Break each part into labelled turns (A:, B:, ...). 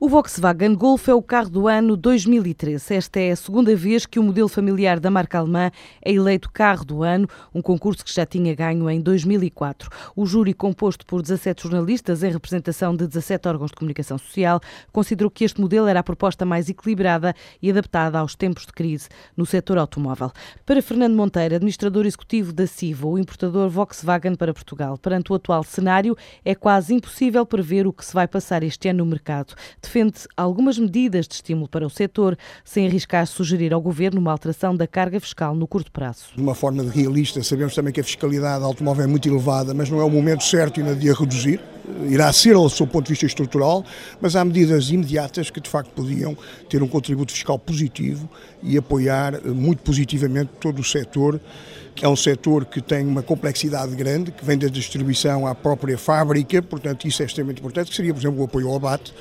A: O Volkswagen Golf é o carro do ano 2013. Esta é a segunda vez que o modelo familiar da marca alemã é eleito carro do ano, um concurso que já tinha ganho em 2004. O júri, composto por 17 jornalistas em representação de 17 órgãos de comunicação social, considerou que este modelo era a proposta mais equilibrada e adaptada aos tempos de crise no setor automóvel. Para Fernando Monteiro, administrador executivo da CIVA, o importador Volkswagen para Portugal, perante o atual cenário, é quase impossível prever o que se vai passar este ano no mercado defende algumas medidas de estímulo para o setor, sem arriscar sugerir ao Governo uma alteração da carga fiscal no curto prazo.
B: De uma forma realista, sabemos também que a fiscalidade automóvel é muito elevada, mas não é o momento certo ainda de a reduzir. Irá ser ao seu ponto de vista estrutural, mas há medidas imediatas que de facto podiam ter um contributo fiscal positivo e apoiar eh, muito positivamente todo o setor é um setor que tem uma complexidade grande, que vem da distribuição à própria fábrica, portanto isso é extremamente importante, que seria, por exemplo, o apoio ao abate,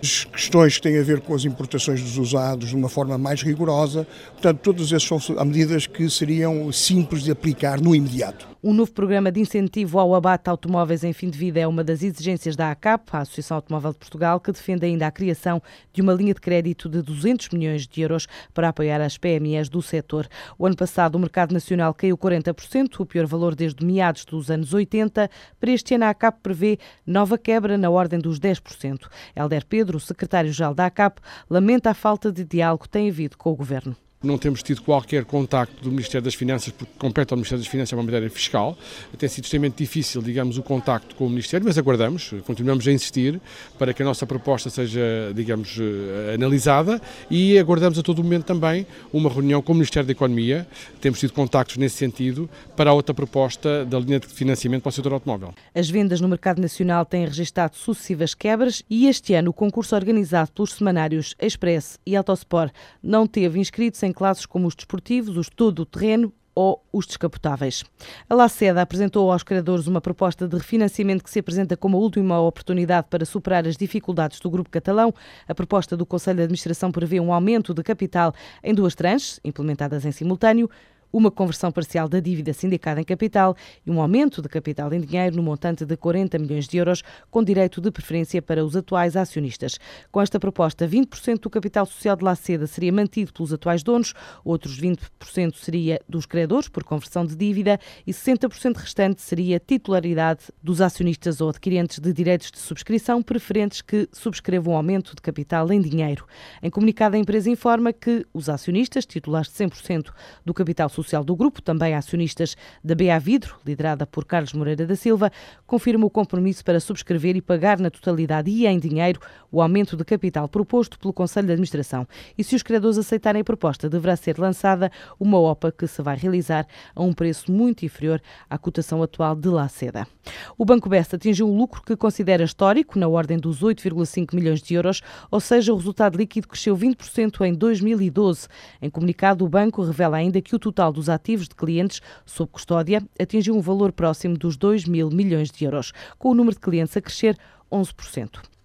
B: questões que têm a ver com as importações dos usados de uma forma mais rigorosa, portanto todas essas são medidas que seriam simples de aplicar no imediato.
A: Um novo programa de incentivo ao abate de automóveis em fim de vida é uma das exigências da ACAP, a Associação Automóvel de Portugal, que defende ainda a criação de uma linha de crédito de 200 milhões de euros para apoiar as PMEs do setor. O ano passado o mercado nacional caiu 40%, o pior valor desde meados dos anos 80. Para este ano a ACAP prevê nova quebra na ordem dos 10%. Helder Pedro, secretário-geral da ACAP, lamenta a falta de diálogo que tem havido com o governo.
C: Não temos tido qualquer contacto do Ministério das Finanças, porque compete ao Ministério das Finanças é uma matéria fiscal. Tem sido extremamente difícil, digamos, o contacto com o Ministério, mas aguardamos, continuamos a insistir para que a nossa proposta seja, digamos, eh, analisada e aguardamos a todo momento também uma reunião com o Ministério da Economia. Temos tido contactos nesse sentido para a outra proposta da linha de financiamento para o setor automóvel.
A: As vendas no mercado nacional têm registrado sucessivas quebras e este ano o concurso organizado pelos semanários Express e Autosport não teve inscritos em classes como os desportivos, os todo-terreno ou os descapotáveis. A Laceda apresentou aos criadores uma proposta de refinanciamento que se apresenta como a última oportunidade para superar as dificuldades do grupo catalão. A proposta do Conselho de Administração prevê um aumento de capital em duas tranches, implementadas em simultâneo, uma conversão parcial da dívida sindicada em capital e um aumento de capital em dinheiro no montante de 40 milhões de euros, com direito de preferência para os atuais acionistas. Com esta proposta, 20% do capital social de Laceda seria mantido pelos atuais donos, outros 20% seria dos credores por conversão de dívida e 60% restante seria titularidade dos acionistas ou adquirentes de direitos de subscrição preferentes que subscrevam um aumento de capital em dinheiro. Em comunicado, a empresa informa que os acionistas, titulares de 100% do capital social do grupo, também acionistas da BA Vidro, liderada por Carlos Moreira da Silva, confirma o compromisso para subscrever e pagar na totalidade e em dinheiro o aumento de capital proposto pelo Conselho de Administração. E se os criadores aceitarem a proposta, deverá ser lançada uma OPA que se vai realizar a um preço muito inferior à cotação atual de Laceda. O Banco Besta atingiu um lucro que considera histórico, na ordem dos 8,5 milhões de euros, ou seja, o resultado líquido cresceu 20% em 2012. Em comunicado, o banco revela ainda que o total dos ativos de clientes sob custódia atingiu um valor próximo dos 2 mil milhões de euros, com o número de clientes a crescer 11%.